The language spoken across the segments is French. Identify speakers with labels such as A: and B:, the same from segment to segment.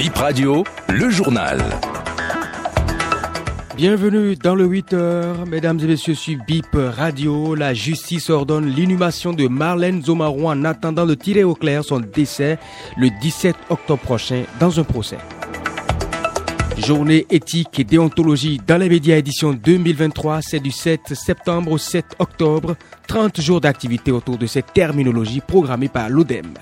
A: Bip Radio, le journal.
B: Bienvenue dans le 8 heures, mesdames et messieurs, sur BIP Radio. La justice ordonne l'inhumation de Marlène Zomaron en attendant de tirer au clair son décès le 17 octobre prochain dans un procès. Journée éthique et déontologie dans les médias édition 2023, c'est du 7 septembre au 7 octobre. 30 jours d'activité autour de cette terminologie programmée par l'ODEM.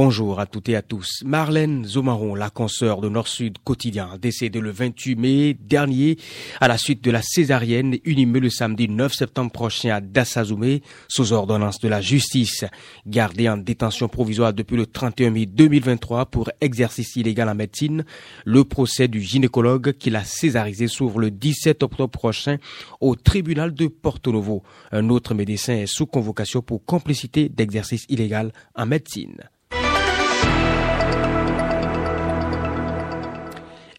B: Bonjour à toutes et à tous. Marlène Zomaron, la consoeur de Nord-Sud quotidien, décédée le 28 mai dernier à la suite de la césarienne inhumée le samedi 9 septembre prochain à Dassazoumé sous ordonnance de la justice. Gardée en détention provisoire depuis le 31 mai 2023 pour exercice illégal en médecine, le procès du gynécologue qui l'a césarisé s'ouvre le 17 octobre prochain au tribunal de Porto Novo. Un autre médecin est sous convocation pour complicité d'exercice illégal en médecine.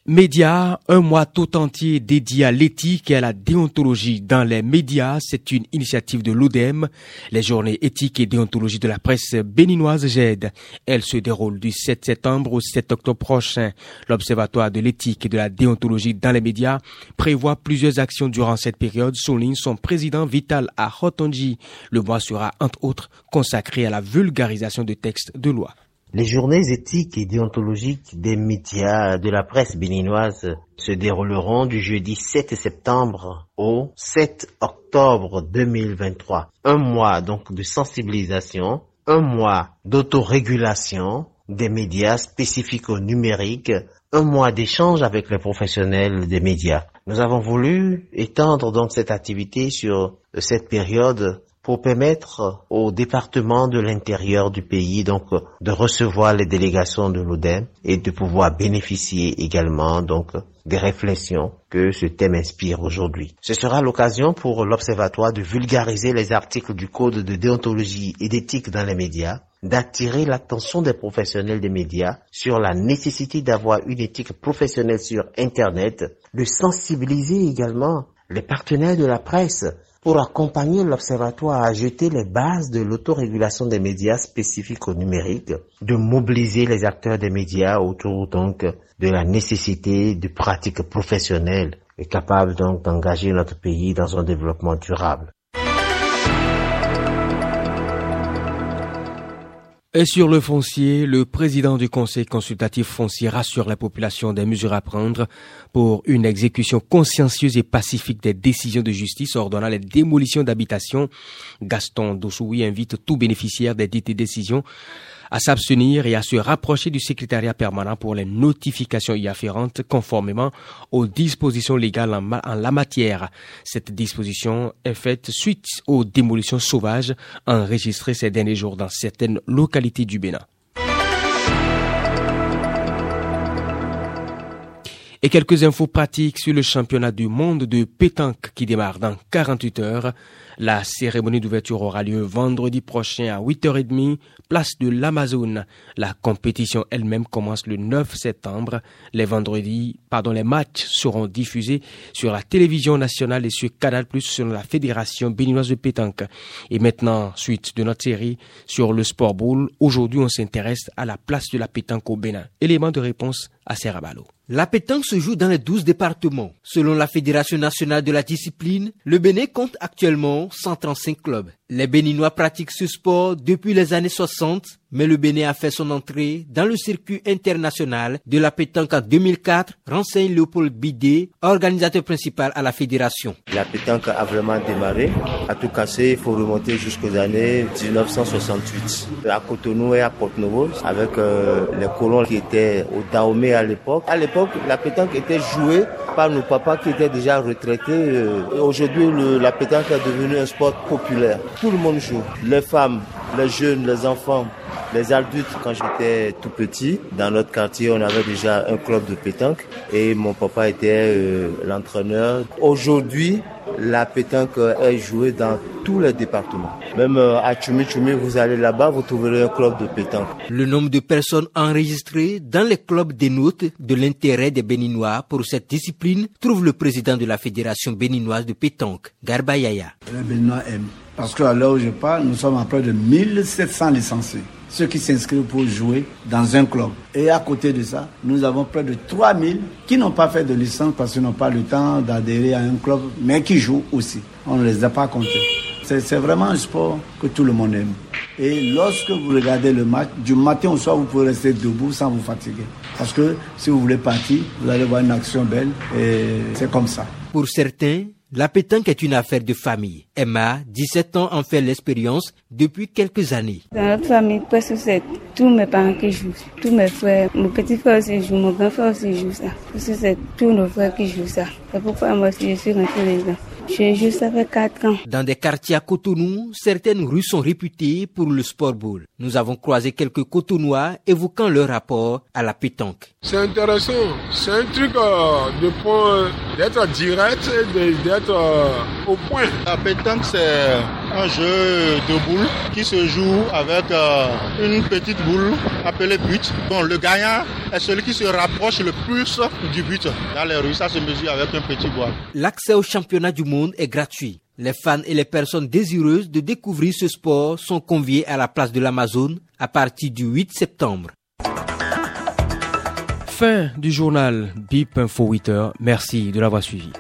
B: Média, un mois tout entier dédié à l'éthique et à la déontologie dans les médias. C'est une initiative de l'ODEM, les journées éthiques et déontologie de la presse béninoise GED. Elle se déroule du 7 septembre au 7 octobre prochain. L'Observatoire de l'éthique et de la déontologie dans les médias prévoit plusieurs actions durant cette période, souligne son président Vital Ahotonji. Le mois sera, entre autres, consacré à la vulgarisation de textes de loi.
C: Les journées éthiques et déontologiques des médias de la presse béninoise se dérouleront du jeudi 7 septembre au 7 octobre 2023. Un mois donc de sensibilisation, un mois d'autorégulation des médias spécifiques au numérique, un mois d'échange avec les professionnels des médias. Nous avons voulu étendre donc cette activité sur cette période pour permettre au département de l'intérieur du pays donc de recevoir les délégations de l'ODEM et de pouvoir bénéficier également donc des réflexions que ce thème inspire aujourd'hui. Ce sera l'occasion pour l'Observatoire de vulgariser les articles du Code de déontologie et d'éthique dans les médias, d'attirer l'attention des professionnels des médias sur la nécessité d'avoir une éthique professionnelle sur Internet, de sensibiliser également les partenaires de la presse pour accompagner l'Observatoire à jeter les bases de l'autorégulation des médias spécifiques au numérique, de mobiliser les acteurs des médias autour donc de la nécessité de pratiques professionnelles et capables donc d'engager notre pays dans un développement durable.
B: Et sur le foncier, le président du Conseil consultatif foncier rassure la population des mesures à prendre pour une exécution consciencieuse et pacifique des décisions de justice ordonnant les démolitions d'habitations. Gaston Dossoui invite tout bénéficiaire des dites décisions à s'abstenir et à se rapprocher du secrétariat permanent pour les notifications y afférentes conformément aux dispositions légales en, la matière. Cette disposition est faite suite aux démolitions sauvages enregistrées ces derniers jours dans certaines localités du Bénin. Et quelques infos pratiques sur le championnat du monde de pétanque qui démarre dans 48 heures. La cérémonie d'ouverture aura lieu vendredi prochain à 8h30, place de l'Amazone. La compétition elle-même commence le 9 septembre. Les vendredis, pardon, les matchs seront diffusés sur la télévision nationale et sur Canal Plus selon la Fédération béninoise de pétanque. Et maintenant, suite de notre série sur le sport bowl, aujourd'hui on s'intéresse à la place de la pétanque au Bénin. Élément de réponse à Serrabalo.
D: La pétanque se joue dans les 12 départements. Selon la Fédération nationale de la discipline, le Bénin compte actuellement 135 clubs. Les Béninois pratiquent ce sport depuis les années 60, mais le Bénin a fait son entrée dans le circuit international de la pétanque en 2004, renseigne Léopold Bidé, organisateur principal à la fédération.
E: La pétanque a vraiment démarré. À tout casser, il faut remonter jusqu'aux années 1968. À Cotonou et à Porto-Novo, avec euh, les colons qui étaient au Dahomey à l'époque. À l'époque, la pétanque était jouée par nos papas qui étaient déjà retraités. Euh, aujourd'hui, la pétanque est devenue un sport populaire tout le monde joue. Les femmes, les jeunes, les enfants, les adultes. Quand j'étais tout petit, dans notre quartier, on avait déjà un club de pétanque et mon papa était euh, l'entraîneur. Aujourd'hui, la pétanque est jouée dans tous les départements. Même euh, à Chumi, vous allez là-bas, vous trouverez un club de pétanque.
D: Le nombre de personnes enregistrées dans les clubs dénote de l'intérêt des Béninois pour cette discipline, trouve le président de la Fédération béninoise de pétanque, Garba Yaya.
F: Les Béninois aiment Parce qu'à l'heure où je parle, nous sommes à près de 1700 licenciés ceux qui s'inscrivent pour jouer dans un club. Et à côté de ça, nous avons près de 3000 qui n'ont pas fait de licence parce qu'ils n'ont pas le temps d'adhérer à un club, mais qui jouent aussi. On ne les a pas comptés. C'est vraiment un sport que tout le monde aime. Et lorsque vous regardez le match, du matin au soir, vous pouvez rester debout sans vous fatiguer. Parce que si vous voulez partir, vous allez voir une action belle et c'est comme ça.
D: Pour certains, la pétanque est une affaire de famille. Emma, 17 ans, en fait l'expérience depuis quelques années.
G: Dans notre famille, presque c'est tous mes parents qui jouent, tous mes frères, mon petit frère aussi joue, mon grand frère aussi joue ça. Parce que c'est tous nos frères qui jouent ça. C'est pourquoi moi aussi je suis rentrée dedans. Joue ça fait 4 ans.
D: Dans des quartiers à Cotonou, certaines rues sont réputées pour le sport ball. Nous avons croisé quelques Cotonois évoquant leur rapport à la pétanque.
H: C'est intéressant. C'est un truc euh, de point d'être direct et d'être euh, au point.
I: La pétanque, c'est un jeu de boules qui se joue avec euh, une petite boule appelée but. Bon, le gagnant est celui qui se rapproche le plus du but. Dans les rues, ça se mesure avec un petit bois.
D: L'accès au championnat du monde est gratuit. Les fans et les personnes désireuses de découvrir ce sport sont conviés à la place de l'Amazone à partir du 8 septembre.
B: Fin du journal Bip Info 8 Merci de l'avoir suivi.